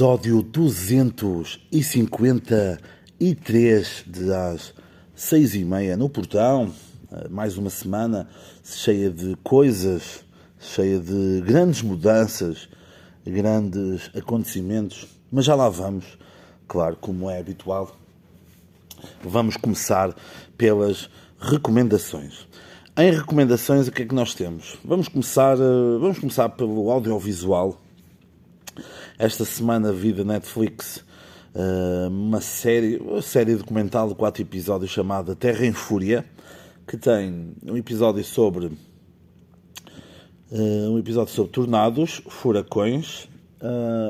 Episódio 253 de às seis e meia no portão. Mais uma semana cheia de coisas, cheia de grandes mudanças, grandes acontecimentos. Mas já lá vamos, claro, como é habitual. Vamos começar pelas recomendações. Em recomendações, o que é que nós temos? Vamos começar, eh, vamos começar pelo audiovisual. Esta semana vi da Netflix eh, uma série, uma série documental de quatro episódios chamada Terra em Fúria, que tem um episódio sobre eh, um episódio sobre tornados, furacões,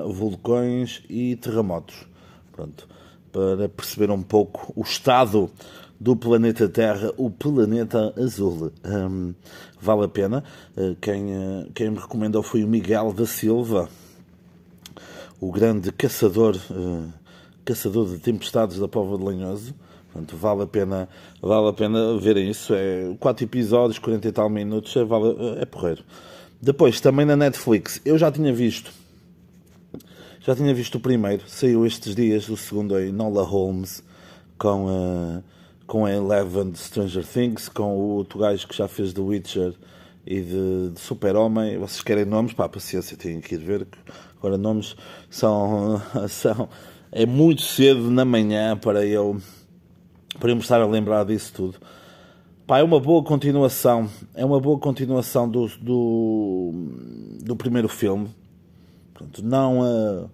vulcões e terremotos. Pronto, para perceber um pouco o estado do planeta Terra, o planeta azul. Um, vale a pena. Quem, quem me recomendou foi o Miguel da Silva, o grande caçador, uh, caçador de tempestades da Pova de Lanhoso. Portanto, vale a pena, vale a pena verem isso. É quatro episódios, 40 e tal minutos, é, vale, é porreiro. Depois, também na Netflix, eu já tinha visto. Já tinha visto o primeiro, saiu estes dias, o segundo aí, Nola Holmes, com a com a Eleven de Stranger Things, com o outro gajo que já fez The Witcher e de, de Super-Homem. Vocês querem nomes? Pá, paciência, têm que ir ver. Agora, nomes são, são. É muito cedo na manhã para eu, para eu me estar a lembrar disso tudo. Pá, é uma boa continuação. É uma boa continuação do, do, do primeiro filme. Pronto, não. Uh,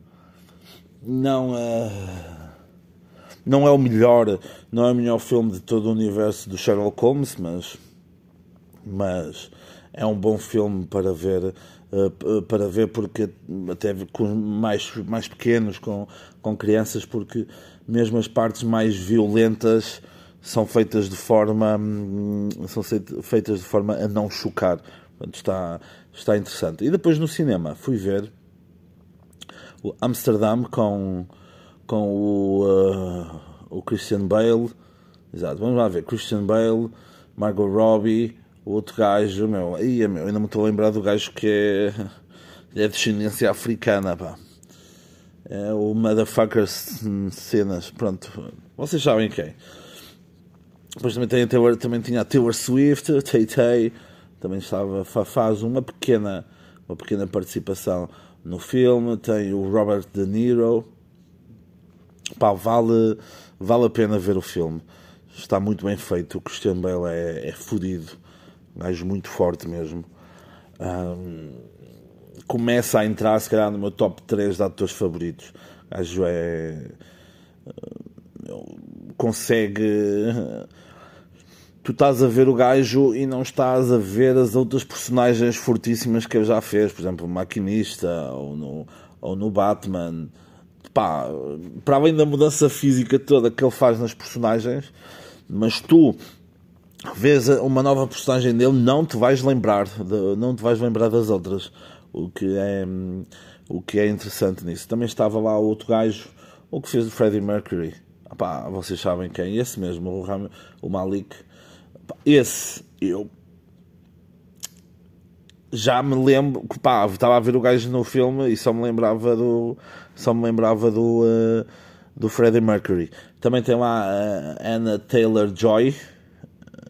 não. Uh, não é o melhor, não é o melhor filme de todo o universo do Sherlock Holmes, mas, mas é um bom filme para ver, uh, para ver porque até com mais, mais pequenos, com, com crianças, porque mesmo as partes mais violentas são feitas de forma hum, são feitas de forma a não chocar. Está, está interessante. E depois no cinema fui ver o Amsterdam com com o, uh, o Christian Bale. Exato, vamos lá ver. Christian Bale, Margot Robbie, o outro gajo, meu, aí, meu, ainda me estou a lembrar do gajo que é, é de descendência africana, pá. É o Motherfuckers cenas, pronto, vocês sabem quem. Depois também, tem Taylor, também tinha a Taylor Swift, Tay Tay, também estava, faz uma pequena, uma pequena participação no filme. Tem o Robert De Niro, Pá, vale, vale a pena ver o filme. Está muito bem feito. O Christian Bale é, é fodido. Gajo muito forte mesmo. Um, começa a entrar, se calhar, no meu top 3 de atores favoritos. Gajo é. consegue. Tu estás a ver o gajo e não estás a ver as outras personagens fortíssimas que ele já fez, por exemplo, o Maquinista ou no, ou no Batman pá, para além da mudança física toda que ele faz nas personagens, mas tu vês uma nova personagem dele, não te vais lembrar, de, não te vais lembrar das outras, o que é o que é interessante nisso. Também estava lá outro gajo, o que fez o Freddie Mercury. Pá, vocês sabem quem? Esse mesmo, o, Ram, o Malik. Esse, eu já me lembro que pá, estava a ver o gajo no filme e só me lembrava do só me lembrava do uh, do Freddie Mercury. Também tem lá a Anna Taylor Joy,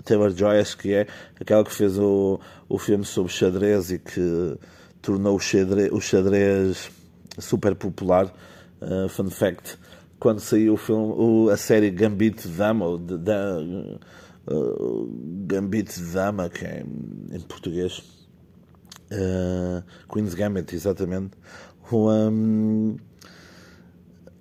Taylor Joy acho que é aquela que fez o, o filme sobre xadrez e que tornou o xadrez, o xadrez super popular. Uh, fun fact: quando saiu o filme, o, a série Gambit Dama, de, de, uh, Gambit Dama, que é em português Uh, Queen's Gambit, exatamente. Um,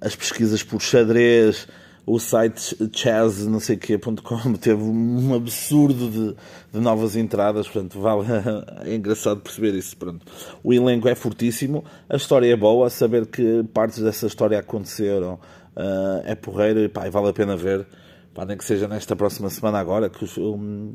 as pesquisas por xadrez, o site chess, não sei quê.com teve um absurdo de, de, novas entradas, portanto, vale, é engraçado perceber isso. Pronto. O elenco é fortíssimo, a história é boa, saber que partes dessa história aconteceram uh, é porreiro e pá, vale a pena ver, pá, nem que seja nesta próxima semana agora, que um,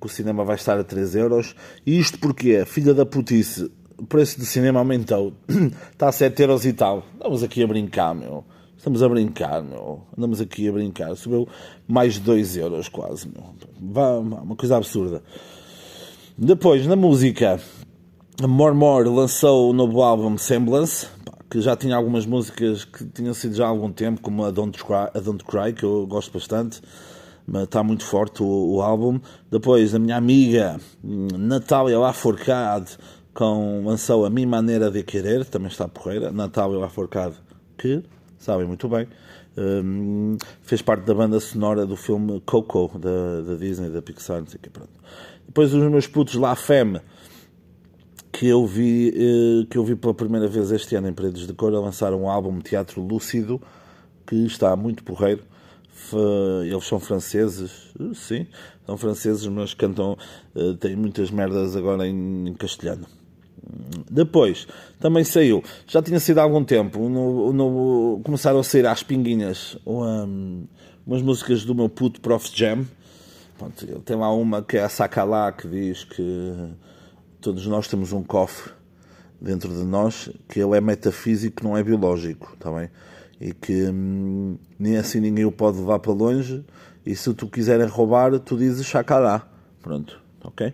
que o cinema vai estar a 3 euros. E isto porque, filha da putice, o preço do cinema aumentou. Está a 7 euros e tal. Estamos aqui a brincar, meu. Estamos a brincar, meu. Andamos aqui a brincar. Subiu mais de 2 euros quase, meu. Uma coisa absurda. Depois, na música, More lançou o novo álbum Semblance, que já tinha algumas músicas que tinham sido já há algum tempo, como a Don't Cry, a Don't Cry que eu gosto bastante, mas está muito forte o, o álbum. Depois, a minha amiga Natália Laforcade com lançou A Minha Maneira de Querer, também está porreira. Natália Laforcade, que sabem muito bem, um, fez parte da banda sonora do filme Coco, da, da Disney, da Pixar, não sei o que, pronto. Depois os meus putos La Femme, que eu vi eh, que eu vi pela primeira vez este ano em Paredes de Cor a lançar um álbum Teatro Lúcido que está muito porreiro. Eles são franceses sim, são franceses mas cantam eh, têm muitas merdas agora em castelhano depois, também saiu, já tinha sido há algum tempo, no, no, começaram a sair às pinguinhas um, umas músicas do meu puto Prof Jam. Pronto, tem lá uma que é a Sakalá que diz que todos nós temos um cofre dentro de nós, que ele é metafísico, não é biológico, está bem? E que hum, nem assim ninguém o pode levar para longe. E se tu quiserem roubar, tu dizes Sakalá. Pronto, ok?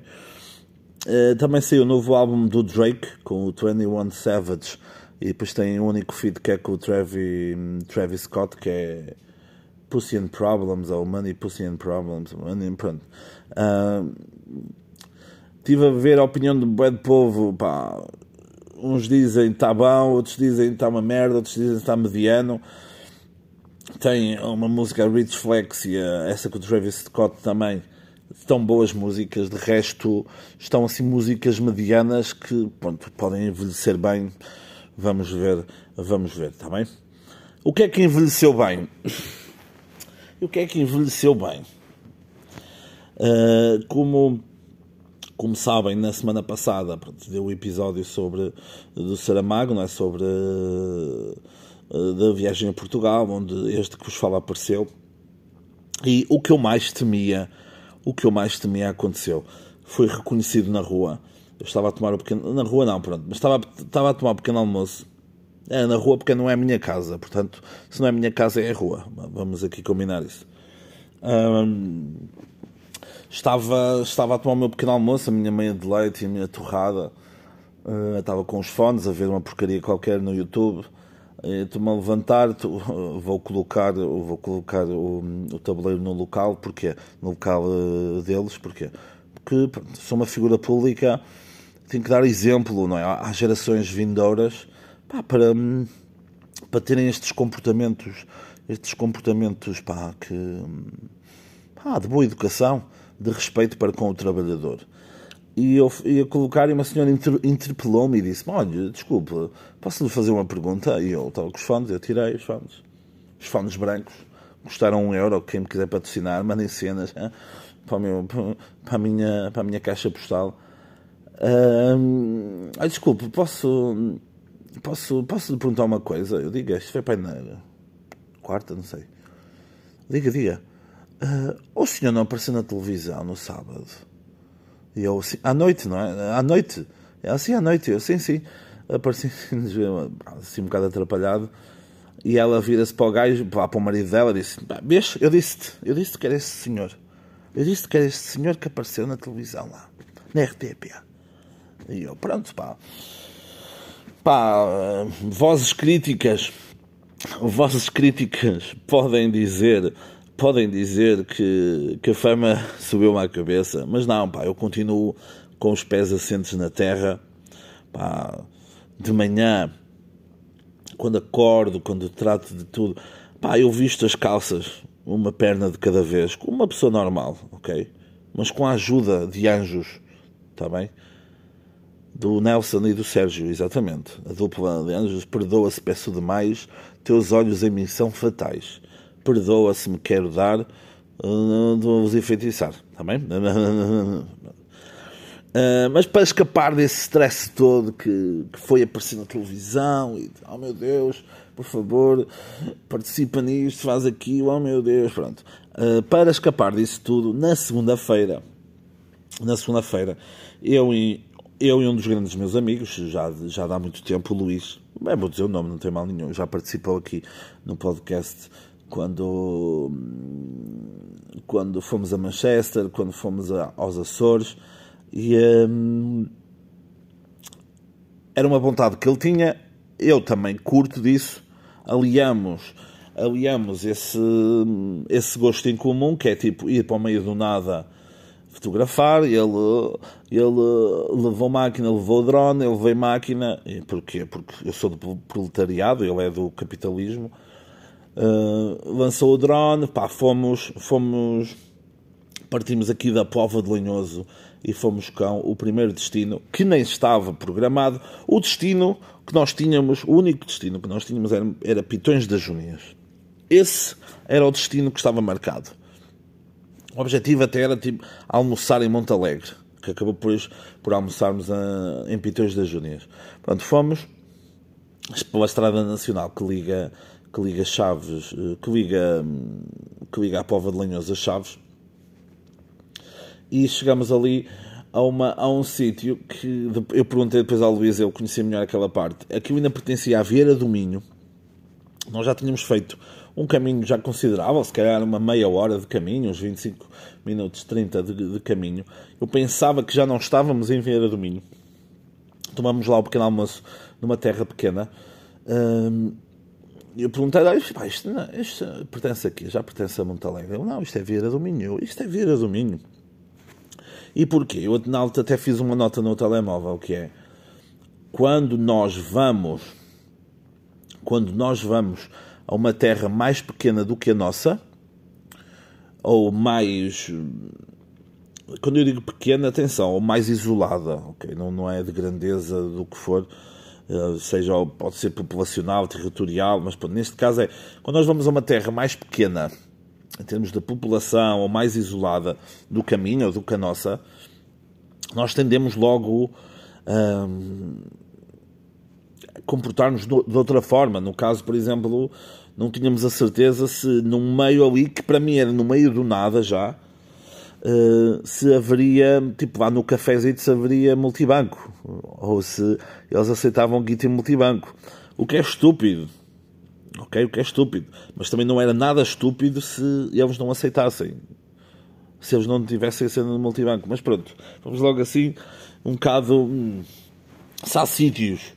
Uh, também saiu o novo álbum do Drake com o 21 Savage e depois tem um único feed que é com o Travis, Travis Scott que é Pussy and Problems ou Money Pussy and Problems money, pronto uh, Estive a ver a opinião do de povo, pá, uns dizem está bom, outros dizem está uma merda, outros dizem está mediano. Tem uma música Rich Flex e essa com o Travis Scott também. Estão boas músicas, de resto estão assim músicas medianas que pronto, podem envelhecer bem. Vamos ver, vamos ver, está bem? O que é que envelheceu bem? o que é que envelheceu bem? Uh, como como sabem, na semana passada pronto, deu o um episódio sobre do Saramago, não é? sobre uh, da viagem a Portugal, onde este que vos fala apareceu. E o que eu mais temia, o que eu mais temia aconteceu. Foi reconhecido na rua. Eu estava a tomar o pequeno. Na rua não, pronto, mas estava, estava a tomar o pequeno almoço. É na rua porque não é a minha casa, portanto, se não é a minha casa é a rua. Vamos aqui combinar isso. Estava, estava a tomar o meu pequeno almoço, a minha meia de leite e a minha torrada. Uh, estava com os fones a ver uma porcaria qualquer no YouTube. Estou-me a levantar, vou colocar, vou colocar o, o tabuleiro no local, porque no local uh, deles, porque porque sou uma figura pública, tenho que dar exemplo, não é? Às gerações vindouras, pá, para, para terem estes comportamentos, estes comportamentos, pá, que, pá, de boa educação de respeito para com o trabalhador. E eu ia colocar e uma senhora interpelou-me e disse: Olha, desculpa, posso lhe fazer uma pergunta? E eu estava com os fones, eu tirei os fones. Os fones brancos custaram um euro. Quem me quiser patrocinar, mandem cenas para, meu, para, a minha, para a minha caixa postal. Ah, desculpe, posso, posso, posso lhe perguntar uma coisa? Eu digo: Isto foi para na quarta, não sei. Diga, diga. Uh, o senhor não apareceu na televisão no sábado? E eu, assim, à noite, não é? À noite. É assim, à noite. Eu, sim, sim. Apareci assim um bocado atrapalhado. E ela vira-se para o gajo, para, o marido dela, e disse: Vês, eu disse-te, eu disse-te que era esse senhor. Eu disse que era este senhor que apareceu na televisão lá, na RTP. E eu, pronto, pá. Pá, vozes críticas, vozes críticas podem dizer podem dizer que, que a fama subiu-me à cabeça, mas não, pá, eu continuo com os pés assentes na terra, pá, de manhã, quando acordo, quando trato de tudo, pá, eu visto as calças, uma perna de cada vez, como uma pessoa normal, ok? Mas com a ajuda de anjos, está bem? Do Nelson e do Sérgio, exatamente. A dupla de anjos, perdoa-se, peço demais, teus olhos em mim são fatais perdoa se me quero dar, uh, vou-vos enfeitiçar, está bem? Uh, mas para escapar desse stress todo que, que foi aparecer na televisão e oh meu Deus, por favor, participa nisto, faz aquilo, oh meu Deus, pronto. Uh, para escapar disso tudo, na segunda-feira, na segunda-feira, eu e, eu e um dos grandes meus amigos, já, já dá muito tempo, o Luís, bem, vou dizer o nome, não tem mal nenhum, já participou aqui no podcast quando, quando fomos a Manchester, quando fomos a, aos Açores, e hum, era uma vontade que ele tinha. Eu também curto disso, aliamos, aliamos esse, esse gosto em comum, que é tipo ir para o meio do nada fotografar, ele, ele levou máquina, levou drone, ele veio máquina, e porquê? Porque eu sou do proletariado, ele é do capitalismo, uh, lançou o drone, pá, fomos, fomos, partimos aqui da Pova de Lanhoso e fomos com o primeiro destino, que nem estava programado, o destino que nós tínhamos, o único destino que nós tínhamos era, era Pitões das Junias. Esse era o destino que estava marcado. O objetivo até era tipo, almoçar em Monte Alegre, que acabou por, por almoçarmos a, em Pitões das Júnias. Pronto, fomos pela Estrada Nacional que liga, que liga Chaves, eh, que liga, que liga a Pova de Lanhoso Chaves, e chegamos ali a, uma, a um sítio que eu perguntei depois ao Luís, eu conhecia melhor aquela parte. Aquilo ainda pertencia à Vieira do Minho. Nós já tínhamos feito um caminho já considerável, se calhar uma meia hora de caminho, uns 25 minutos, 30 de, de caminho. Eu pensava que já não estávamos em Vieira do Minho. Tomamos lá o pequeno almoço numa terra pequena. Hum, eu perguntei, ah, isto, isto, não, isto, pertence aqui, já pertence a Montalegre. Eu, não, isto é Vieira do Minho. Isto é Vieira do Minho. E porquê? Eu na até fiz uma nota no telemóvel que é quando nós vamos quando nós vamos a uma terra mais pequena do que a nossa, ou mais. Quando eu digo pequena, atenção, ou mais isolada, ok? Não, não é de grandeza do que for, seja, pode ser populacional, territorial, mas neste caso é quando nós vamos a uma terra mais pequena, em termos de população, ou mais isolada do caminho, ou do que a nossa, nós tendemos logo. Hum, comportar-nos de outra forma. No caso, por exemplo, não tínhamos a certeza se num meio ali, que para mim era no meio do nada já, uh, se haveria, tipo lá no cafezinho, se haveria multibanco. Ou se eles aceitavam guita em multibanco. O que é estúpido. Ok? O que é estúpido. Mas também não era nada estúpido se eles não aceitassem. Se eles não tivessem a cena no multibanco. Mas pronto, vamos logo assim, um bocado. Hum, se há sítios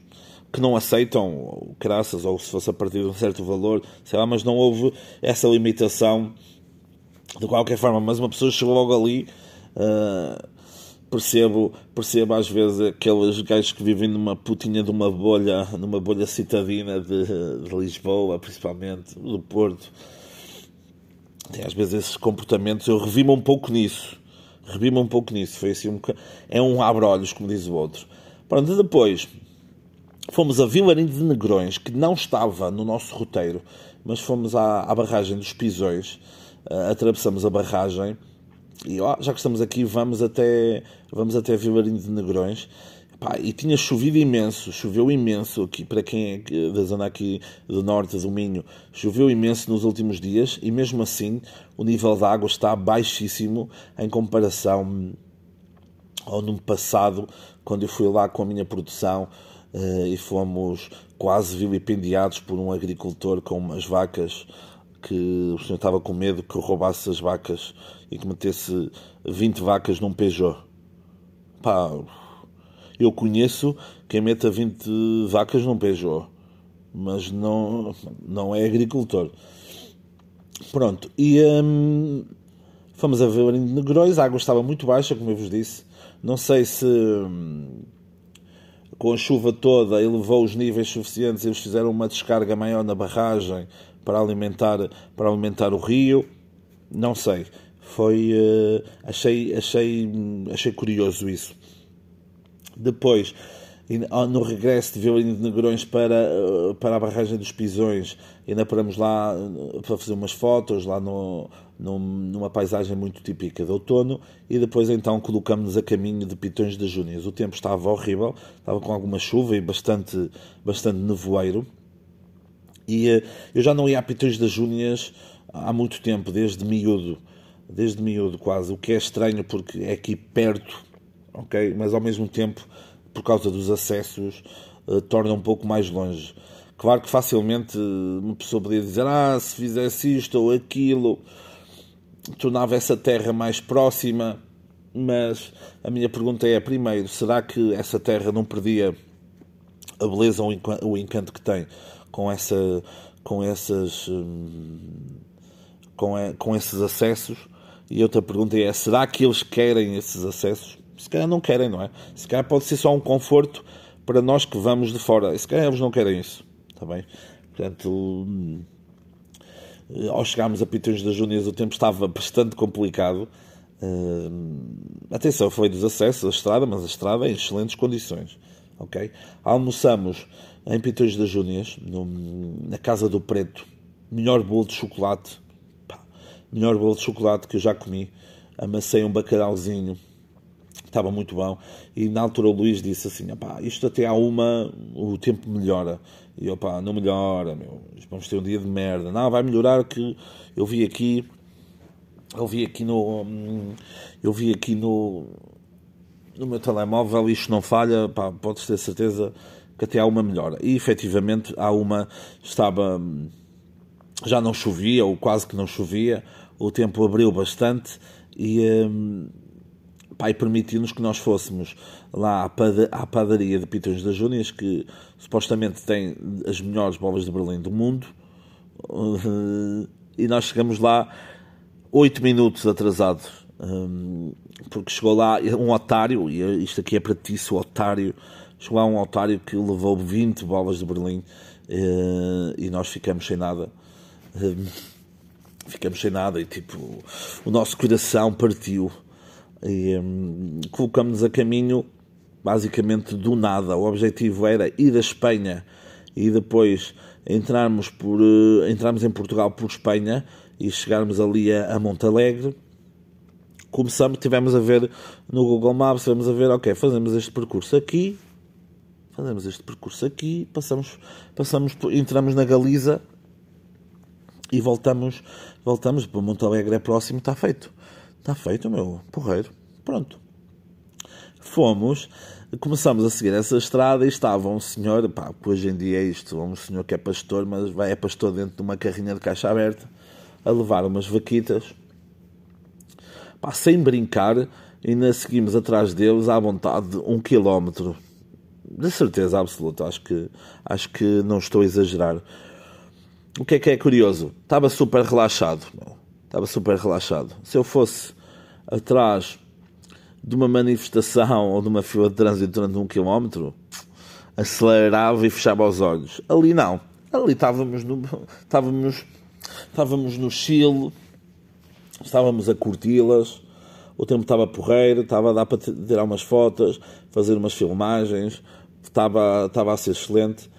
que não aceitam graças ou se fosse a partir de um certo valor, sei lá, mas não houve essa limitação de qualquer forma. Mas uma pessoa chegou logo ali, uh, percebo, percebo às vezes aqueles gajos que vivem numa putinha de uma bolha, numa bolha citadina de, de Lisboa, principalmente, do Porto. Tem às vezes esses comportamentos, eu revi-me um pouco nisso. Revi-me um pouco nisso. Foi assim um É um abre-olhos, como diz o outro. Pronto, depois fomos a Vilarim de Negrões, que não estava no nosso roteiro, mas fomos à, à barragem dos Pisões, atravessamos a barragem e ó, já que estamos aqui, vamos até, vamos até Vilarim de Negrões. E tinha chovido imenso, choveu imenso aqui, para quem é da zona aqui do norte do Minho, choveu imenso nos últimos dias e mesmo assim o nível da água está baixíssimo em comparação ao no passado, quando eu fui lá com a minha produção, uh, e fomos quase vilipendiados por um agricultor com umas vacas que o senhor estava com medo que roubasse as vacas e que metesse 20 vacas num Peugeot. Pá, eu conheço quem meta 20 vacas num Peugeot, mas não, não é agricultor. Pronto, e hum, fomos a ver de Negrões, a água estava muito baixa, como eu vos disse. Não sei se hum, com a chuva toda elevou os níveis suficientes, eles fizeram uma descarga maior na barragem para alimentar, para alimentar o rio. Não sei. Foi. Uh, achei, achei, achei curioso isso. Depois, no regresso de Violino de Negrões para, eh, para a barragem dos Pisões, ainda paramos lá eh, para fazer umas fotos, lá no, numa paisagem muito típica de outono, e depois então colocamos-nos a caminho de Pitões das Júnias. O tempo estava horrível, estava com alguma chuva e bastante, bastante nevoeiro, e eh, eu já não ia a Pitões das Júnias há muito tempo, desde miúdo, desde miúdo quase, o que é estranho porque é aqui perto, ok? Mas ao mesmo tempo, por causa dos acessos, uh, torna um pouco mais longe. Claro que facilmente uma pessoa podia dizer, ah, se fizesse isto ou aquilo, tornava essa terra mais próxima, mas a minha pergunta é: primeiro, será que essa terra não perdia a beleza, o encanto que tem com essa, com essas, hum, com, com esses acessos. E outra pergunta é: será que eles querem esses acessos? Se calhar não querem, não é? Se calhar pode ser só um conforto para nós que vamos de fora. Se calhar eles não querem isso, está bem? Portanto, hum, ao chegarmos a Pitões das Júnias, o tempo estava bastante complicado. Uh, atenção, foi dos acessos à estrada, mas a estrada em excelentes condições. Ok? Almoçamos em Pitões das Júnias, na Casa do Preto. Melhor bolo de chocolate. Pá, melhor bolo de chocolate que eu já comi. Amassei um bacalhauzinho. Estava muito bom. E na altura o Luís disse assim: isto até há uma, o tempo melhora. E eu, pá, não melhora, meu. Vamos ter um dia de merda. Não, vai melhorar que eu vi aqui. Eu vi aqui no. Eu vi aqui no. No meu telemóvel, isto não falha, pá, podes ter certeza que até há uma melhora. E efetivamente há uma. Estava. Já não chovia, ou quase que não chovia, o tempo abriu bastante e. Hum, pai permitiu-nos que nós fôssemos lá à padaria de Pitões das Júnias, que supostamente tem as melhores bolas de Berlim do mundo, e nós chegamos lá oito minutos atrasados, eh, porque chegou lá um otário, e isto aqui é para ti, o otário, chegou lá um otário que levou 20 bolas de Berlim, eh, e nós ficamos sem nada ficamos sem nada e tipo o nosso coração partiu e um, colocamos-nos a caminho basicamente do nada. O objetivo era ir à Espanha e depois entrarmos, por, uh, entrarmos em Portugal por Espanha e chegarmos ali a, a Montalegre. Começamos, tivemos a ver no Google Maps, tivemos a ver, ok, fazemos este percurso aqui, fazemos este percurso aqui, passamos, passamos, entramos na Galiza e voltamos, voltamos para Montalegre é próximo, está feito. Está feito, meu, porreiro. Pronto. Fomos, começamos a seguir essa estrada e estava um senhor, pá, hoje em dia é isto, um senhor que é pastor, mas vai é pastor dentro de uma carrinha de caixa aberta, a levar umas vaquitas. Pá, sem brincar, ainda seguimos atrás deles à vontade de um quilómetro. De certeza absoluta, acho que, acho que não estou a exagerar. O que é que é curioso? Estava super relaxado. Estava super relaxado. Se eu fosse atrás de uma manifestação ou de uma fila de trânsito durante um quilómetro, acelerava e fechava os olhos. Ali não. Ali estávamos no, estávamos, estávamos no Chile, estávamos a curti-las, o tempo estava porreiro, estava a dar para tirar umas fotos, fazer umas filmagens, estava, estava a ser excelente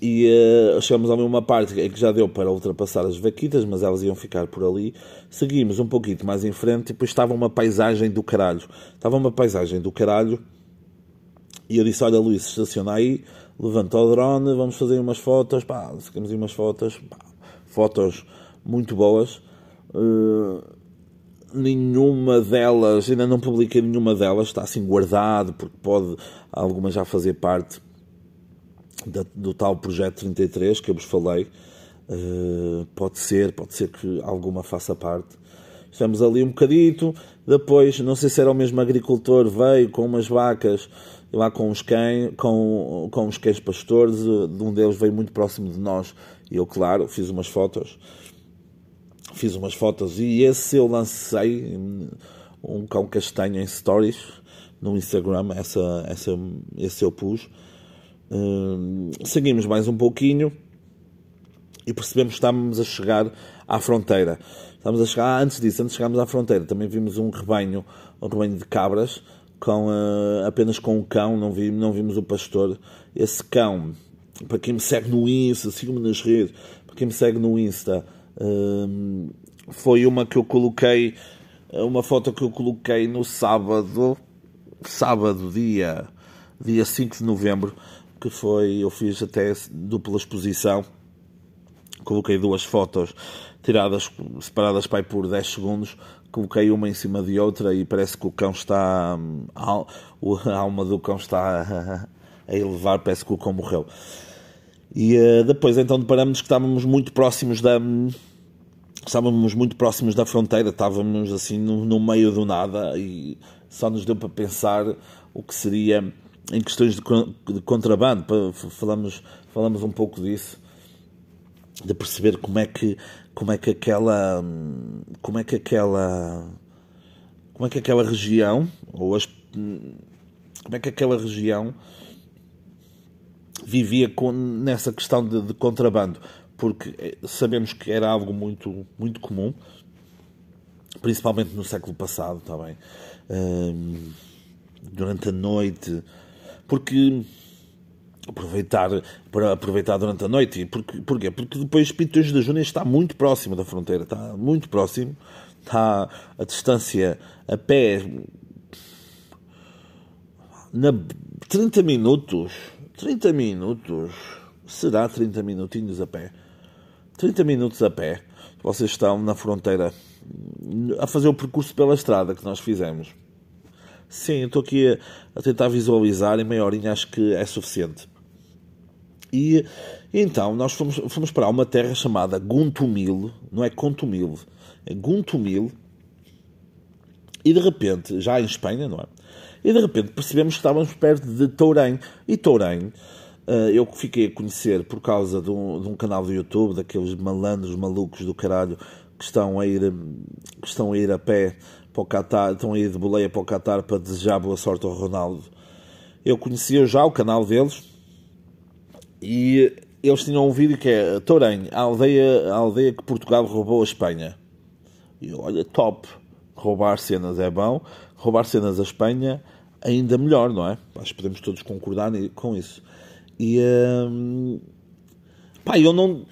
e uh, chegamos a uma parte que já deu para ultrapassar as vaquitas, mas elas iam ficar por ali. Seguimos um pouquinho mais em frente e depois estava uma paisagem do caralho. Estava uma paisagem do caralho e eu disse: Olha, Luís, estaciona aí, levanta o drone, vamos fazer umas fotos. Pá, seguimos aí umas fotos, pá, fotos muito boas. Uh, nenhuma delas, ainda não publiquei nenhuma delas, está assim guardado, porque pode alguma já fazer parte da, do tal projeto 33 que eu vos falei. Uh, pode ser, pode ser que alguma faça parte. Estamos ali um bocadito, depois, não sei se era o mesmo agricultor, veio com umas vacas, lá com os cães, com, com os cães pastores, de um deles veio muito próximo de nós, e eu, claro, fiz umas fotos, fiz umas fotos, e esse eu lancei, um cão castanho em stories, no Instagram, essa, essa, esse eu pus, seguimos mais um pouquinho e percebemos que estávamos a chegar à fronteira. Estamos a chegar, antes disso, antes de chegarmos à fronteira, também vimos um rebanho, um rebanho de cabras, com, uh, apenas com um cão, não, vi, não vimos o pastor. Esse cão, para quem me segue no Insta, siga-me nas redes, para quem me segue no Insta, foi uma que eu coloquei, uma foto que eu coloquei no sábado, sábado, dia, dia 5 de novembro, que foi, eu fiz até dupla exposição, coloquei duas fotos tiradas, separadas para aí por 10 segundos, coloquei uma em cima de outra e parece que o cão está, a alma do cão está a elevar, parece que o cão morreu. E uh, depois então deparamos que estávamos muito próximos da estávamos muito próximos da fronteira, estávamos assim no, no meio do nada e só nos deu para pensar o que seria em questões de, de contrabando, falamos, falamos um pouco disso, de perceber como é que como é que aquela como é que aquela como é que aquela região ou as como é que aquela região vivia com, nessa questão de, de, contrabando, porque eh, sabemos que era algo muito, muito comum, principalmente no século passado, está bem? durante a noite, porque aproveitar para aproveitar durante a noite porque, porquê? porque depois Pintos da Júnia está muito próximo da fronteira está muito próximo está a distância a pé na 30 minutos 30 minutos será 30 minutinhos a pé. 30 minutos a pé vocês estão na fronteira a fazer o percurso pela estrada que nós fizemos. Sim, estou aqui a, a tentar visualizar em meia horinha acho que é suficiente. E então nós fomos, fomos para uma terra chamada Guntumil, não é Contumil, é Guntumil, e de repente, já em Espanha, não é? E de repente percebemos que estávamos perto de Tourém. E Tourém, eh, eu fiquei a conhecer por causa de um, de um canal do YouTube, daqueles malandros malucos do caralho que estão a ir, que estão a, ir a pé para o Qatar, estão a ir de boleia para o Qatar para desejar boa sorte ao Ronaldo. Eu conhecia já o canal deles e eles tinham um vídeo que é Torém, a aldeia, a aldeia que Portugal roubou a Espanha. E olha, top. Roubar cenas é bom, roubar cenas a Espanha ainda melhor, não é? Acho que podemos todos concordar com isso. E hum, pá, eu não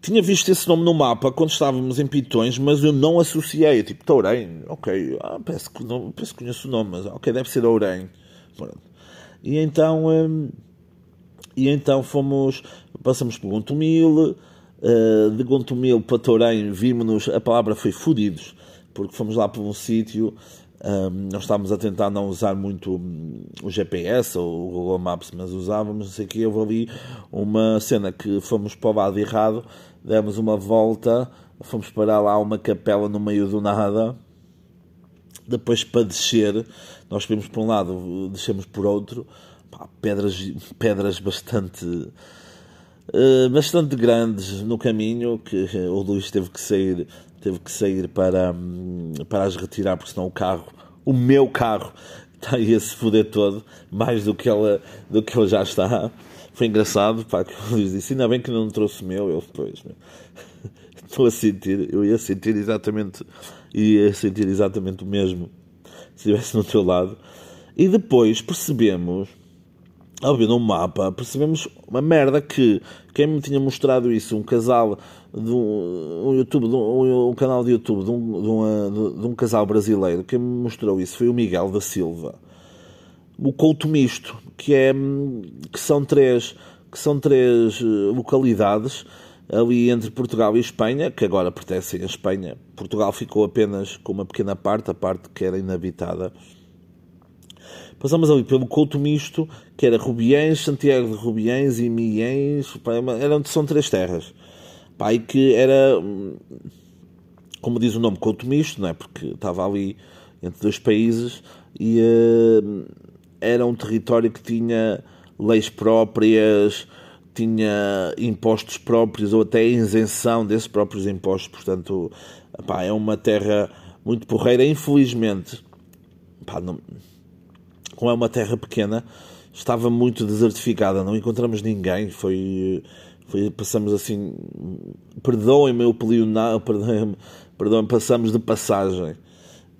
tinha visto esse nome no mapa quando estávamos em Pitões, mas eu não associei. Tipo, Tourém, ok, ah, penso, que, não, penso que conheço o nome, mas ok, deve ser Ourém. E então. Hum, e então fomos, passamos por Gontumil, uh, de Gontumil para Torém vimos-nos, a palavra foi fudidos, porque fomos lá para um sítio, um, nós estávamos a tentar não usar muito o GPS ou o Google Maps, mas usávamos, não sei o que, houve ali uma cena que fomos para o lado errado, demos uma volta, fomos parar lá uma capela no meio do nada, depois para descer, nós subimos por um lado, descemos por outro, pá, pedras, pedras bastante uh, bastante grandes no caminho que o Luís teve que sair teve que sair para, para as retirar porque senão o carro o meu carro está aí a se foder todo mais do que ela do que ele já está. Foi engraçado pá, que o Luís disse ainda bem que não trouxe o meu. Eu depois estou a sentir eu ia sentir exatamente ia sentir exatamente o mesmo se estivesse no teu lado. E depois percebemos ao ver no mapa, percebemos uma merda que quem me tinha mostrado isso, um casal de um, um YouTube, de um, um, canal de YouTube de um, de, uma, de um casal brasileiro, quem me mostrou isso foi o Miguel da Silva. O Couto Misto, que é que são três que são três eh, localidades ali entre Portugal e Espanha, que agora pertencem à Espanha. Portugal ficou apenas com uma pequena parte, a parte que era inabitada Passamos ali pelo Couto Misto, que era Rubiães, Santiago de Rubiães e Miens, eram, são três terras. E que era, como diz o nome, Couto Misto, não é? porque estava ali entre dois países e uh, era um território que tinha leis próprias, tinha impostos próprios ou até isenção desses próprios impostos. Portanto, pá, é uma terra muito porreira. Infelizmente, pá, não, como é uma terra pequena, estava muito desertificada, não encontramos ninguém, foi, foi passamos assim, perdoem-me o pelional, perdoem-me, perdoem passamos de passagem.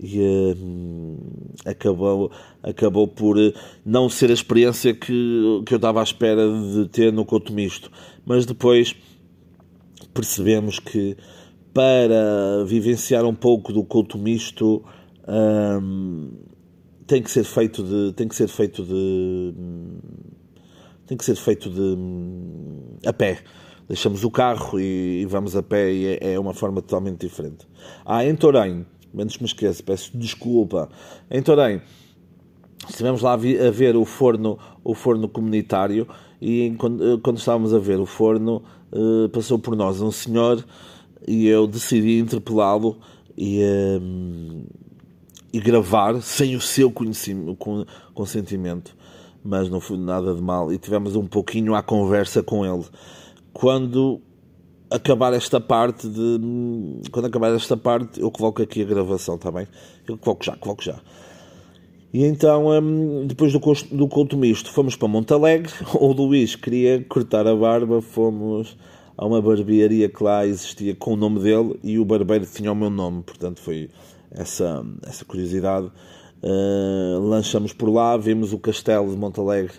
E uh, acabou, acabou por não ser a experiência que, que eu estava à espera de ter no Couto Misto, mas depois percebemos que para vivenciar um pouco do Couto Misto um, tem que ser feito de tem que ser feito de tem que ser feito de a pé. Deixamos o carro e, e vamos a pé e é, é, uma forma totalmente diferente. Ah em Torém menos me esqueço peço desculpa. Em Torém estivemos lá a ver o forno o forno comunitário e quando, quando estávamos a ver o forno eh, passou por nós um senhor e eu decidi interpelá-lo e ehm, e gravar sem o seu consentimento mas não foi nada de mal. E tivemos um pouquinho à conversa com ele. Quando acabar esta parte de. Quando acabar esta parte, eu coloco aqui a gravação, está bem? Eu coloco já, coloco já. E então, hum, depois do, do culto misto, fomos para Montalegre. O Luís queria cortar a barba, fomos a uma barbearia que lá existia com o nome dele e o barbeiro tinha o meu nome, portanto foi essa, essa curiosidade. Uh, lanchamos por lá, vimos o castelo de Montalegre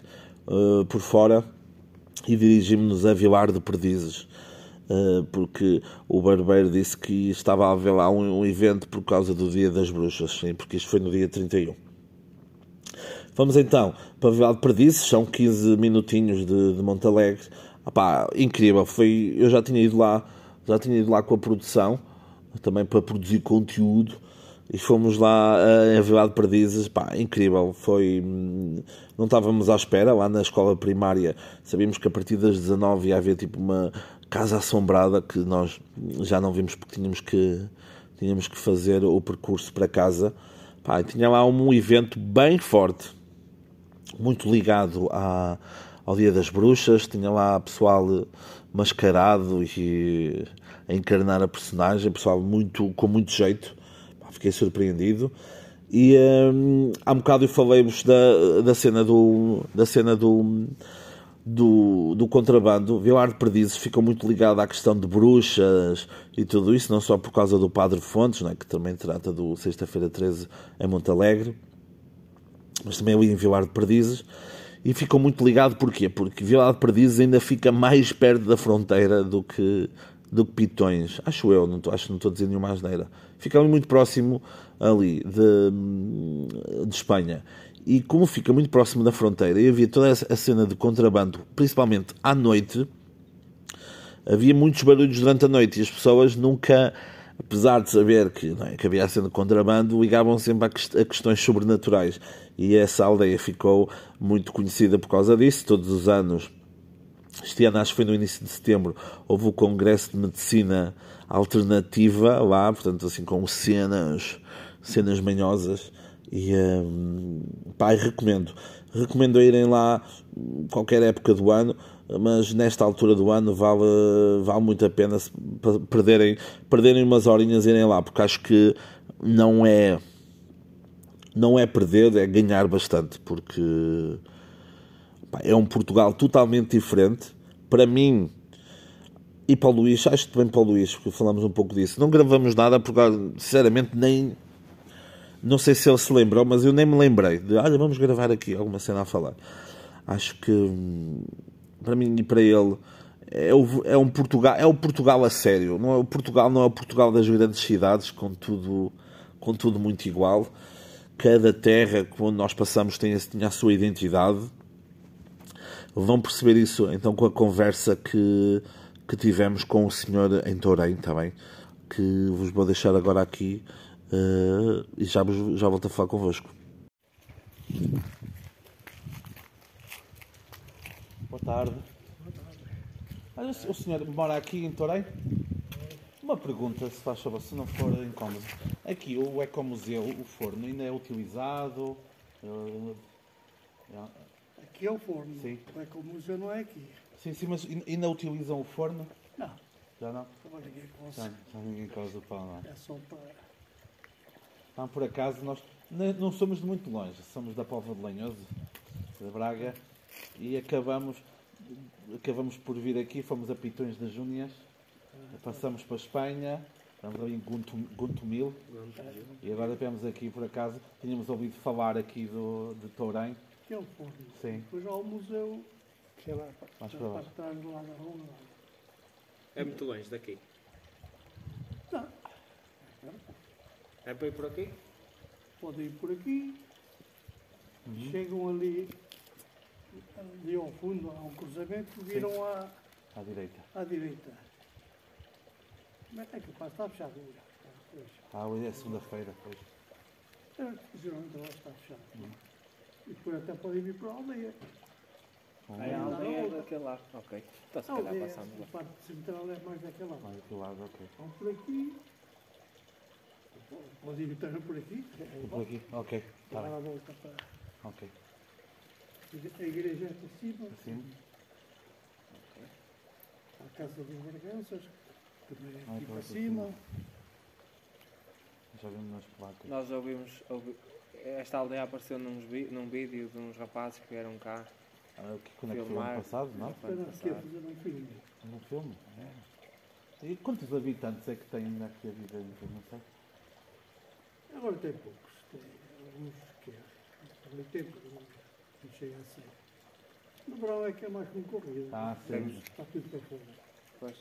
uh, por fora e dirigimos-nos a Vilar de Perdizes, uh, porque o barbeiro disse que estava a haver lá um, um, evento por causa do Dia das Bruxas, sim, porque isto foi no dia 31. Vamos então para Vilar de Perdizes, são 15 minutinhos de, de Montalegre. Opá, incrível, foi, eu já tinha ido lá, já tinha ido lá com a produção, também para produzir conteúdo, e fomos lá a Vila Perdizes, pá, incrível, foi, não estávamos à espera, lá na escola primária, sabíamos que a partir das 19 ia haver tipo uma casa assombrada, que nós já não vimos porque tínhamos que, tínhamos que fazer o percurso para casa, pá, tinha lá um evento bem forte, muito ligado à ao Dia das Bruxas, tinha lá pessoal mascarado e a encarnar a personagem, pessoal muito, com muito jeito, fiquei surpreendido. E hum, há um bocado eu falei-vos da, da cena do da cena do, do, do contrabando. Vilar de Perdizes ficou muito ligado à questão de bruxas e tudo isso, não só por causa do Padre Fontes, né, que também trata do Sexta-feira 13 em Montalegre, mas também ali em Vilar de Perdizes e ficou muito ligado porquê? Porque Vila de Perdizes ainda fica mais perto da fronteira do que, do que Pitões. Acho eu, não tô, acho que não estou a dizer nenhuma asneira. Fica muito próximo ali de, de Espanha. E como fica muito próximo da fronteira e havia toda a cena de contrabando, principalmente à noite, havia muitos barulhos durante a noite e as pessoas nunca apesar de saber que, é, que havia sendo contrabando, ligavam sempre a, a, questões sobrenaturais. E essa aldeia ficou muito conhecida por causa disso. Todos os anos, este ano acho que foi no início de setembro, houve o Congresso de Medicina Alternativa lá, portanto, assim, com cenas, cenas manhosas. E hum, pá, recomendo. Recomendo irem lá qualquer época do ano mas nesta altura do ano vale, vale muito a pena perderem, perderem umas horinhas irem lá, porque acho que não é não é perder, é ganhar bastante, porque é um Portugal totalmente diferente. Para mim e para o Luís, acho que também para o Luís, porque falamos um pouco disso. Não gravamos nada, porque sinceramente nem. Não sei se ele se lembrou, mas eu nem me lembrei de olha, vamos gravar aqui alguma cena a falar. Acho que para mim e para ele, é, o, é um Portugal, é o Portugal a sério. Não é o Portugal não é o Portugal das grandes cidades, com tudo, com tudo muito igual. Cada terra onde nós passamos tem, tinha a sua identidade. Vão perceber isso então com a conversa que, que tivemos com o senhor em Tourém também, que vos vou deixar agora aqui uh, e já, já volto a falar convosco. Boa tarde. Olha, o senhor mora aqui em Torém? Uma pergunta, se faz favor, se não for incómodo. Aqui, o Ecomuseu, o forno, ainda é utilizado? Aqui é o forno. Sim. O Ecomuseu não é aqui. Sim, sim, mas ainda utilizam o forno? Não. Já não? Já ninguém causa. Já, já ninguém causa o pão, não é? É só para... Então, por acaso, nós não somos de muito longe. Somos da Póvoa de Lanhoso, de Braga e acabamos, acabamos por vir aqui, fomos a Pitões das Júnias, passamos para a Espanha, estamos ali em Guntumil, e agora viemos aqui por acaso, tínhamos ouvido falar aqui do, de Tourém. Que é o forno. Sim. Depois há o museu, que é lá, Mais para baixo. trás lá na rua. É muito longe daqui? Não. É para ir por aqui? Pode ir por aqui. Uhum. Chegam ali ali ao fundo há um cruzamento, viram Sim. à, à direita. À direita. Mas é capaz, está fechado já. Ah, hoje é segunda-feira, pois. É, geralmente lá está fechado. Hum. E depois até podem vir para a aldeia. Ah, é a aldeia daquele lado, ok. Então se calhar passamos A parte central é mais daquele lado. Mais daquele lado, ok. Vão por aqui. Pode ir também por aqui. Por aqui, ok. Tá para a volta para... Ok. A igreja é para cima, Sim. a casa dos Braganças, também é Ah, aqui então para é para cima. Já vimos nas placas. Nós ouvimos, ouvi- esta aldeia apareceu num, num vídeo de uns rapazes que vieram cá Ah, o que, quando é que foi o filmar. ano passado, não? Foi ano passado. fazer um filme. No filme? É. E quantos habitantes é que tem aqui a vida? Não sei. Agora tem poucos, tem alguns que é 80, não não chega a ser. No verão é que é mais concorrido. Ah, sim. Temos. Está tudo para fora. Pois.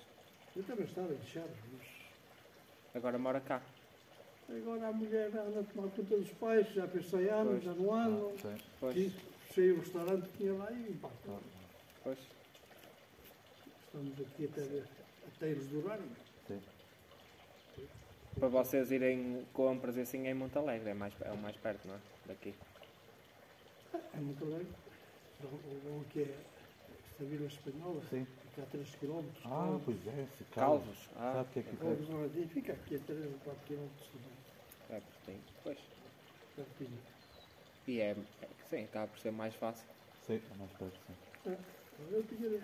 Eu também estava em Chaves, mas Agora mora cá. Agora a mulher anda a tomar conta dos pais, já pensei anos, Pois. já não andam. Fechei o restaurante que tinha lá e pá, Pois. estamos aqui até, até eles durarem. Sim. Para vocês irem compras assim em Monte Alegre, é, mais, é o mais perto, não é? Daqui. É muito alegre. O bom que é esta vila espanhola, Sim. fica a 3 km. Ah, pois é, se Calvos. Ah, Sabe o que é que Calvos é dia, fica aqui a 3 ou 4 km de é. Pois. E é, é que sim, acaba por ser mais fácil. Sim, é mais perto, sim. Eu tinha,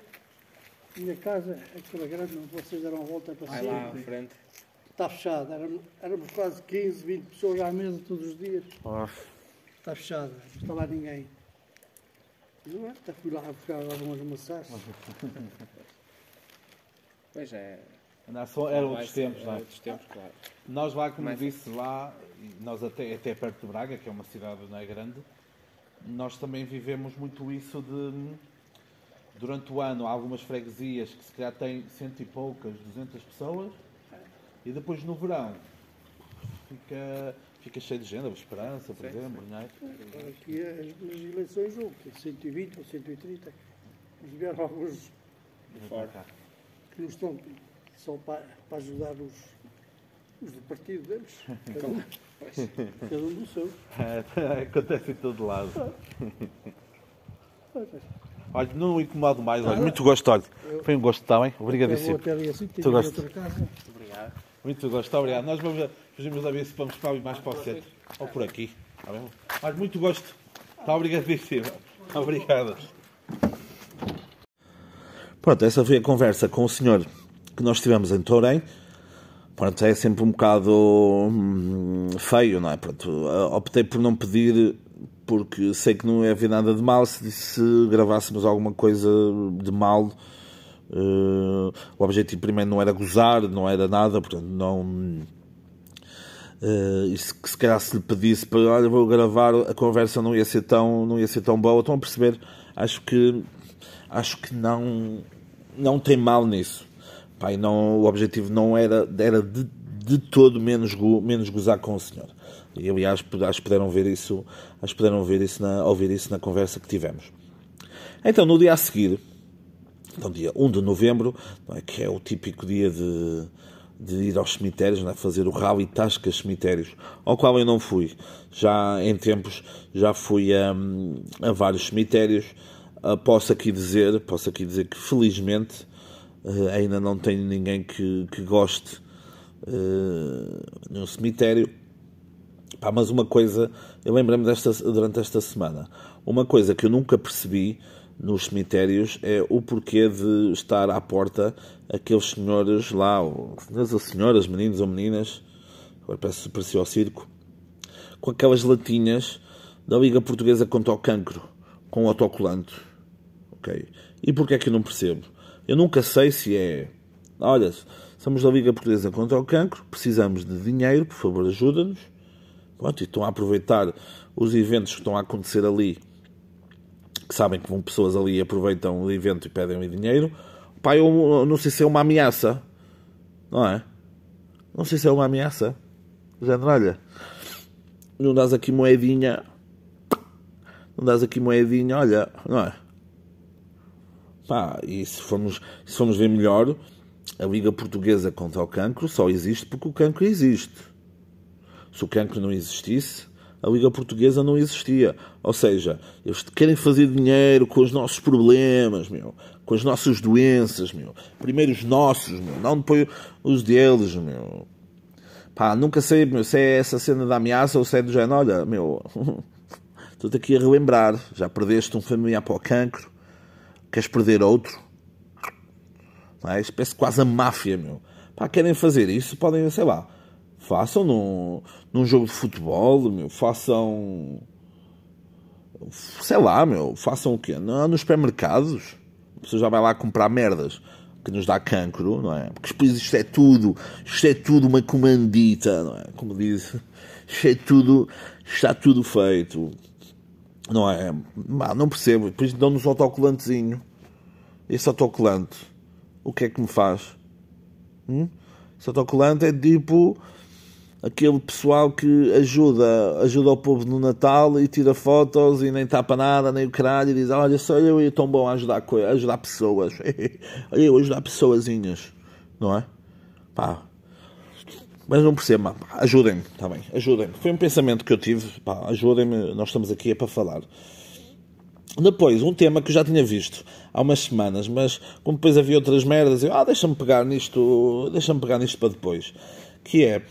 minha casa, aquela grande, onde vocês deram a volta para Vai lá à cima, frente. está fechada. Éramos, éramos quase 15, 20 pessoas à mesa todos os dias. Está fechada, não está lá ninguém. Não é? Até fui lá buscar agora umas maçãs. Pois é. Não, só eram outros ser- tempos, não é? Outros tempos, claro. Nós lá, como Mas- disse, lá, nós até, até perto de Braga, que é uma cidade não é grande, nós também vivemos muito isso de, durante o ano, há algumas freguesias que se calhar têm cento e poucas, duzentas pessoas, e depois no verão fica, fica cheio de gente, a Esperança, por Sim, exemplo, não é? Agora Aqui as, nas eleições houve, que é 120 ou 130. Mas vieram alguns Fora. que não estão só para, para ajudar os, os do partido deles. Cada um, cada um do seu. É, acontece em todo lado. Olha, não incomodo mais, olha, muito gosto, olha. Foi um gosto, está bem? Eu vou Obrigadíssimo. até assim. Muito obrigado. Muito gosto, obrigado. Nós vamos, fugimos a ver se vamos para ali mais para o centro. Ou por aqui. Está bem? Mas muito gosto. Está obrigadíssimo. Obrigado. Pronto, essa foi a conversa com o senhor que nós tivemos em Tourém. Pronto, é sempre um bocado hum, feio, não é? Pronto, uh, optei por não pedir porque sei que não ia haver nada de mal se, se gravássemos alguma coisa de mal. Uh, o objetivo primeiro não era gozar, não era nada, portanto não. Uh, e se, se calhar se lhe pedisse para olha, vou gravar, a conversa não ia ser tão, não ia ser tão boa. Estão a perceber? Acho que acho que não, não tem mal nisso. Não, o objetivo não era, era de, de todo menos, go- menos gozar com o senhor. E aliás, acho que puderam ver isso, acho puderam ver isso na, ouvir isso na conversa que tivemos. Então, no dia a seguir, então, dia 1 de novembro, é, que é o típico dia de, de ir aos cemitérios, é, fazer o rally Tascas Cemitérios, ao qual eu não fui. Já em tempos, já fui a, a vários cemitérios. Ah, posso aqui dizer, posso aqui dizer que felizmente eh, ainda não tenho ninguém que, que goste eh, num cemitério. Pá, mas uma coisa, eu lembrei-me desta, durante esta semana, uma coisa que eu nunca percebi nos cemitérios é o porquê de estar à porta aqueles senhores lá, senhores ou senhoras, meninos ou meninas, agora parece parecia ao circo, com aquelas latinhas da Liga Portuguesa contra o Cancro, com autocolante. Ok? E porquê é que eu não percebo? Eu nunca sei se é. Olha, somos da Liga Portuguesa contra o Cancro, precisamos de dinheiro, por favor, ajuda-nos. Pronto, e estão a aproveitar os eventos que estão a acontecer ali, que sabem que vão pessoas ali e aproveitam o evento e pedem dinheiro. Pá, eu não sei se é uma ameaça, não é? Não sei se é uma ameaça. Género, olha, não dás aqui moedinha, não dás aqui moedinha, olha, não é? Pá, e se formos, se formos ver melhor, a Liga Portuguesa contra o Cancro só existe porque o cancro existe. Se o cancro não existisse, a Liga Portuguesa não existia. Ou seja, eles querem fazer dinheiro com os nossos problemas, meu, com as nossas doenças, meu. Primeiro os nossos, meu, não depois os deles, meu. Pá, nunca sei meu, se é essa cena da ameaça ou se é do género, olha, meu, Estou-te aqui a relembrar. Já perdeste um familiar para o cancro. Queres perder outro? Não é? Parece quase a máfia, meu. Pá, querem fazer isso? Podem, sei lá, façam num, num jogo de futebol, meu. Façam. Sei lá, meu. Façam o quê? Nos supermercados. A pessoa já vai lá comprar merdas que nos dá cancro, não é? Porque depois isto é tudo, isto é tudo uma comandita, não é? Como diz, isto é tudo, está tudo feito, não é? Não percebo. Depois dão-nos autocolantezinho. Esse autocolante, o que é que me faz? Hum? Esse autocolante é tipo aquele pessoal que ajuda, ajuda o povo no Natal e tira fotos e nem tapa nada, nem o caralho, e diz: Olha, sou eu e tão bom a ajudar, a ajudar pessoas. eu ajudar pessoazinhas, não é? Pá. Mas não percebo, ajudem-me, está bem, ajudem-me. Foi um pensamento que eu tive, pá, ajudem-me, nós estamos aqui é para falar. Depois, um tema que eu já tinha visto há umas semanas, mas como depois havia outras merdas, eu, ah, deixa-me pegar nisto, deixa-me pegar nisto para depois. Que é,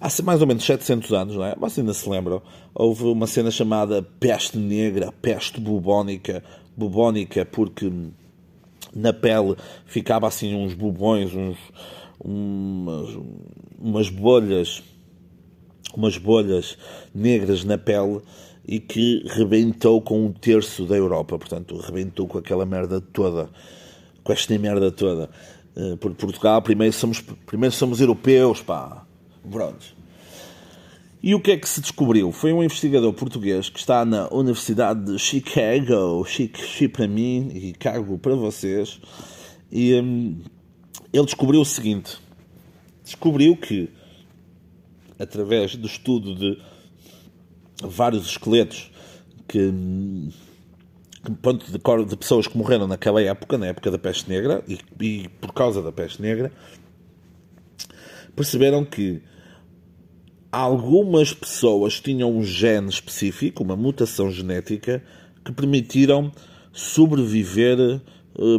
há mais ou menos 700 anos, não é? Mas ainda se lembram, houve uma cena chamada peste negra, peste bubónica, bubónica porque na pele ficava assim uns bubões, uns, umas, umas bolhas, umas bolhas negras na pele e que rebentou com um terço da Europa, portanto, rebentou com aquela merda toda, com esta merda toda. Eh, por Portugal, primeiro somos, primeiro somos europeus, pá. Pronto. E o que é que se descobriu? Foi um investigador português que está na Universidade de Chicago, Chique para mim e cargo para vocês, e hum, ele descobriu o seguinte: descobriu que, através do estudo de vários esqueletos que, hum, ponto de, de pessoas que morreram naquela época, na época da peste negra, e, e por causa da peste negra, perceberam que algumas pessoas tinham um gene específico, uma mutação genética, que permitiram sobreviver,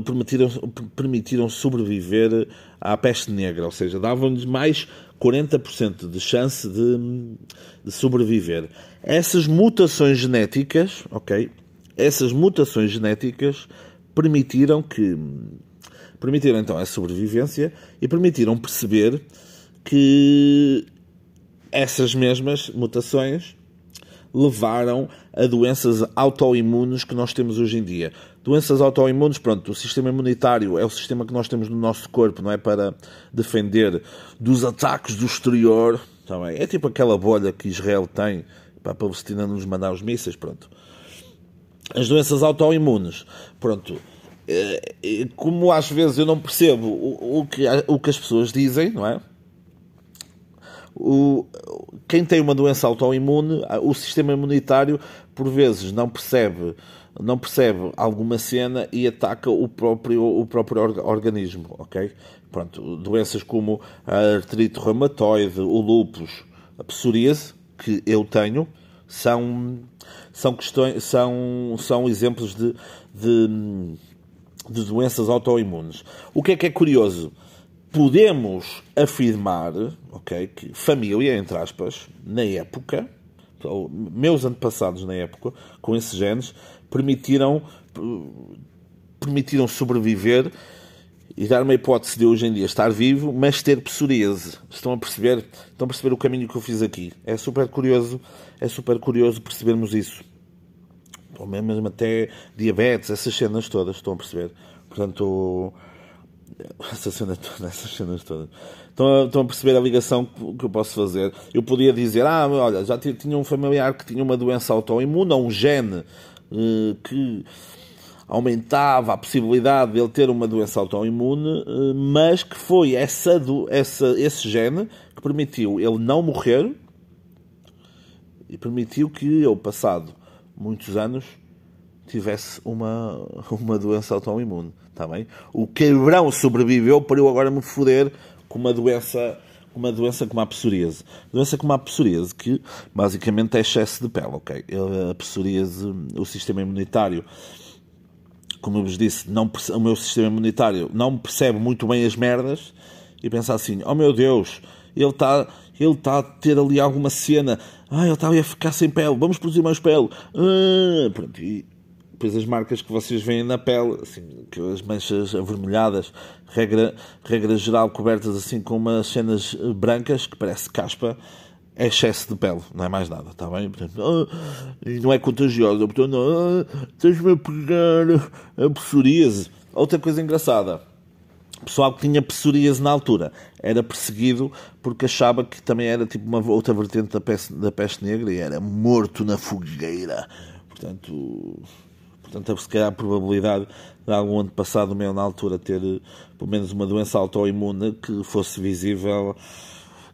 permitiram, permitiram sobreviver à peste negra, ou seja, davam-lhes mais 40% de chance de, de sobreviver. Essas mutações genéticas, ok? Essas mutações genéticas permitiram que permitiram então a sobrevivência e permitiram perceber que essas mesmas mutações levaram a doenças autoimunes que nós temos hoje em dia. Doenças autoimunes, pronto, o sistema imunitário é o sistema que nós temos no nosso corpo, não é? Para defender dos ataques do exterior, também. Tá é tipo aquela bolha que Israel tem para a Palestina nos mandar os mísseis, pronto. As doenças autoimunes, pronto. Eh, eh, como às vezes eu não percebo o, que, o que as pessoas dizem, não é? o, quem tem uma doença autoimune, o sistema imunitário, por vezes, não percebe não percebe alguma cena e ataca o próprio, o próprio organismo, ok? Pronto, doenças como a artrite reumatoide, o lúpus, a psoríase, que eu tenho, são, são, questões, são, são exemplos de, de, de doenças autoimunes. O que é que é curioso? podemos afirmar, ok, que família, entre aspas, na época, ou meus antepassados na época, com esses genes, permitiram, permitiram sobreviver e dar uma hipótese de hoje em dia estar vivo, mas ter psoríase. Estão a perceber? Estão a perceber o caminho que eu fiz aqui? É super curioso, é super curioso percebermos isso. Ou mesmo até diabetes, essas cenas todas, estão a perceber? Portanto, essa cena toda, essas cenas todas. Estão a, estão a perceber a ligação que eu posso fazer? Eu podia dizer, ah, olha, já tinha um familiar que tinha uma doença autoimune, ou um gene eh, que aumentava a possibilidade de ele ter uma doença autoimune, eh, mas que foi essa, do, essa, esse gene que permitiu ele não morrer e permitiu que eu, passado muitos anos, tivesse uma, uma doença autoimune. Está bem? O quebrão sobreviveu para eu agora me foder com uma doença uma doença como a psoríase. Doença como a psoríase, que basicamente é excesso de pele, ok? A psoríase, o sistema imunitário, como eu vos disse, não, o meu sistema imunitário não percebe muito bem as merdas e pensa assim, oh meu Deus, ele está ele está a ter ali alguma cena, ah, ele está a ficar sem pele, vamos produzir mais pele. Ah, pronto, e depois as marcas que vocês veem na pele, assim, as manchas avermelhadas, regra, regra geral cobertas assim com umas cenas brancas, que parece caspa, é excesso de pele, não é mais nada, está bem? Portanto, ah, não é contagiosa, portanto, ah, tens-me a pegar a psoríase. Outra coisa engraçada, o pessoal que tinha psoríase na altura era perseguido porque achava que também era tipo uma outra vertente da peste, da peste negra e era morto na fogueira. Portanto, portanto, se calhar a probabilidade de algum antepassado meu na altura ter pelo menos uma doença autoimune que fosse visível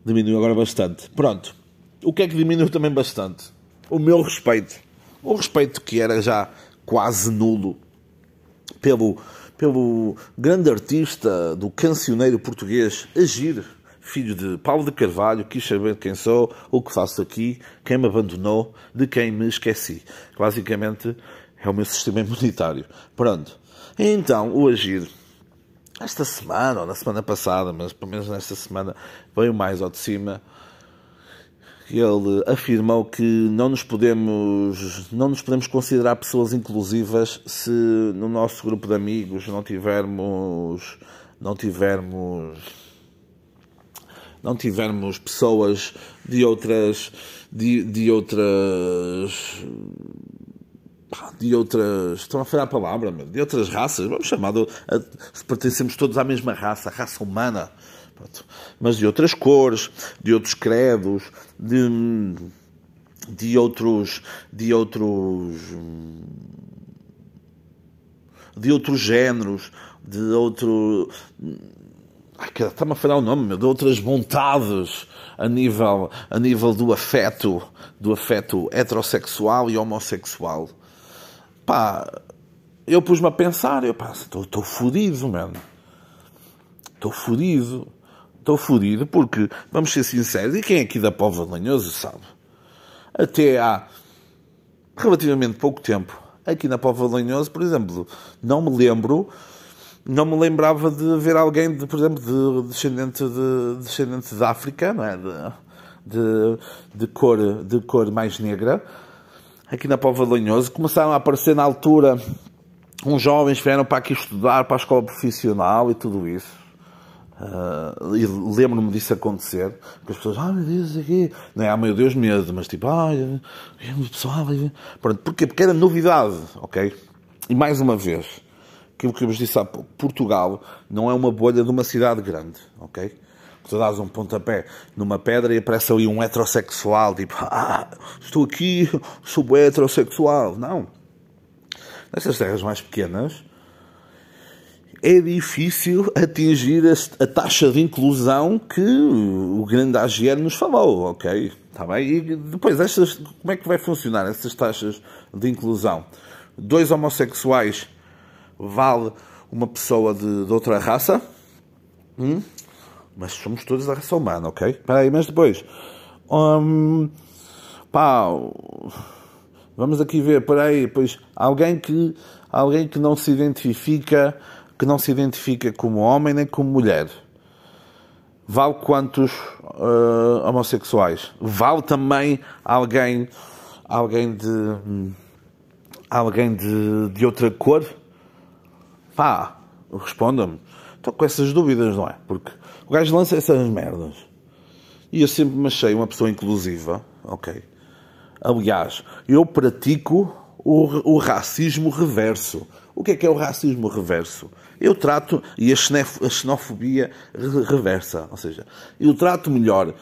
diminuiu agora bastante. Pronto. O que é que diminuiu também bastante? O meu respeito. O respeito que era já quase nulo pelo, pelo grande artista do cancioneiro português Agir, filho de Paulo de Carvalho, quis saber quem sou, o que faço aqui, quem me abandonou, de quem me esqueci. Basicamente é o meu sistema imunitário. Pronto. Então, o Agir esta semana, ou na semana passada, mas pelo menos nesta semana, veio mais ao de cima. Ele afirmou que não nos podemos, não nos podemos considerar pessoas inclusivas se no nosso grupo de amigos não tivermos, não tivermos, não tivermos pessoas de outras, de, de outras de outras. Estão a falhar a palavra, de outras raças, vamos chamar. De, a, pertencemos todos à mesma raça, a raça humana. Pronto. Mas de outras cores, de outros credos, de, de outros. de outros. de outros géneros, de outro. Está-me a falhar o nome, meu, de outras vontades a nível, a nível do afeto, do afeto heterossexual e homossexual. Pá, eu pus-me a pensar, eu pá, estou fodido, mano. Estou fodido. Estou fodido porque, vamos ser sinceros, e quem é aqui da Pova de Lanhoso sabe? Até há relativamente pouco tempo, aqui na Pova de Lanhoso, por exemplo, não me lembro, não me lembrava de ver alguém, de, por exemplo, de descendente de, descendente de África, não é? De, de, de, cor, de cor mais negra, aqui na Pova de Lanhoso, começaram a aparecer na altura uns jovens que vieram para aqui estudar, para a escola profissional e tudo isso. Uh, e lembro-me disso acontecer, que as pessoas, ah meu Deus, aqui, não é, ah meu Deus, medo, mas tipo, ah, pessoal, pronto, porquê? Porque era novidade, ok? E mais uma vez, aquilo que eu vos disse há pouco, Portugal não é uma bolha de uma cidade grande, ok? Tu dás um pontapé numa pedra e aparece ali um heterossexual, tipo, ah, estou aqui, sou heterossexual. Não. Nestas terras mais pequenas, é difícil atingir a, taxa de inclusão que o grande AGR nos falou, ok? Está bem? E depois, estas, como é que vai funcionar essas taxas de inclusão? Dois homossexuais vale uma pessoa de, de outra raça? Hum? Mas somos todos da raça humana, ok? Espera aí, mas depois. Um, pá, vamos aqui ver, espera aí, pois alguém que, alguém que não se identifica, que não se identifica como homem nem como mulher. Vale quantos uh, homossexuais? Vale também alguém, alguém de, alguém de, de outra cor? Pá, responda-me. Estou com essas dúvidas, não é? Porque o gajo lança essas merdas. E eu sempre me achei uma pessoa inclusiva, ok? Aliás, eu pratico o, o racismo reverso. O que é que é o racismo reverso? Eu trato, e a, xenofobia reversa, ou seja, eu trato melhor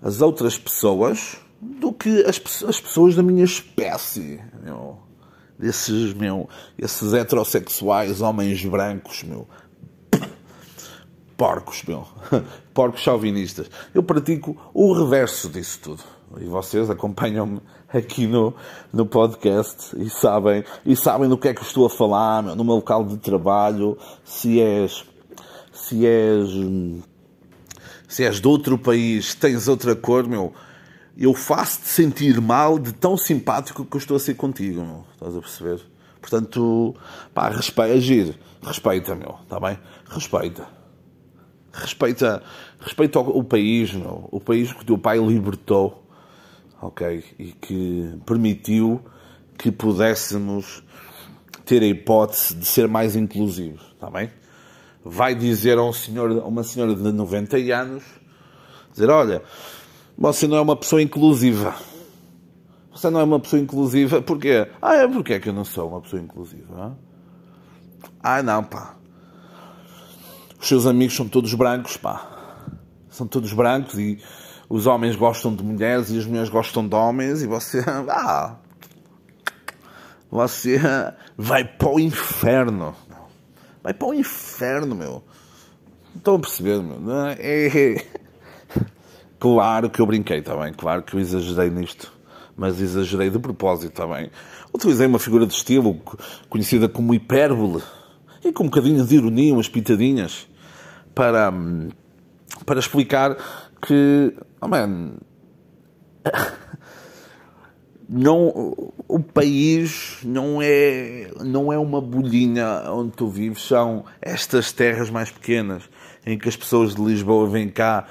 as outras pessoas do que as, as pessoas da minha espécie, meu. Esses, meu, esses heterossexuais, homens brancos, meu, porcos, meu. Porcos chauvinistas. Eu pratico o reverso disso tudo. E vocês acompanham-me aqui no, no podcast e sabem, e sabem do que é que estou a falar, meu, no meu local de trabalho, se és, se és, se és de outro país, tens outra cor, meu, eu faço-te sentir mal de tão simpático que eu estou a ser contigo, meu. Estás a perceber? Portanto, pá, respeita, agir. Respeita, meu, está bem? Respeita. Respeita, respeita o, país, meu. o país que o teu pai libertou, ok? E que permitiu que pudéssemos ter a hipótese de ser mais inclusivos, está bem? Vai dizer a, um senhor, a uma senhora de 90 anos, dizer, olha, você não é uma pessoa inclusiva. Você não é uma pessoa inclusiva, porquê? Ah, é porque é que eu não sou uma pessoa inclusiva? Ah, não, pá. Os seus amigos são todos brancos, pá. São todos brancos e os homens gostam de mulheres e as mulheres gostam de homens e você. Ah! Você vai para o inferno. Vai para o inferno, meu. Estão a perceber, meu. É, é... Claro que eu brinquei, está bem? Claro que eu exagerei nisto. Mas exagerei de propósito, está bem? Utilizei uma figura de estilo conhecida como hipérbole e com um bocadinho de ironia, umas pitadinhas para, para explicar que, oh man, não, o país não é, não é uma bolhinha onde tu vives, são estas terras mais pequenas em que as pessoas de Lisboa vêm cá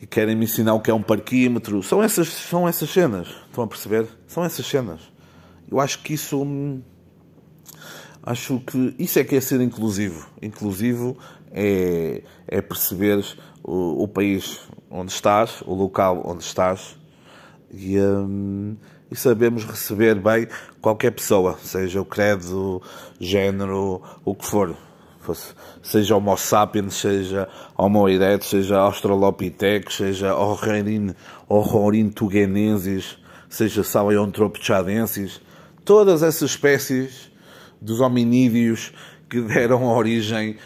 e querem me ensinar o que é um parquímetro. São essas, são essas cenas, estão a perceber? São essas cenas. Eu acho que isso Acho que isso é que é ser inclusivo. Inclusivo é, é perceber o, o país onde estás, o local onde estás e, hum, e sabemos receber bem qualquer pessoa, seja o credo, género, o que for. Seja Homo sapiens, seja Homo erectus, seja Australopithecus, seja Horrorin tugenensis, seja Sahelanthropus todas essas espécies dos hominídeos que deram origem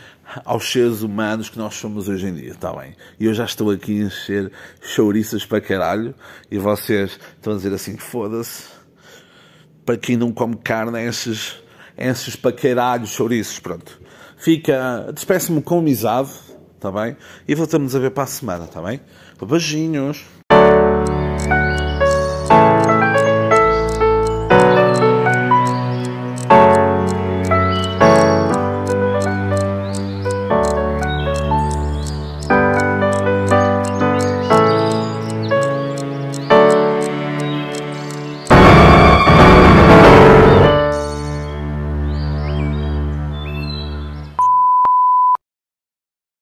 aos seres humanos que nós somos hoje em dia, está bem? E eu já estou aqui a encher chouriças para caralho e vocês estão a dizer assim, foda-se, para quem não come carne, enches, enches para caralho chouriços, pronto. Fica, despeço-me com amizade, está bem? E voltamos a ver para a semana, está bem? Beijinhos.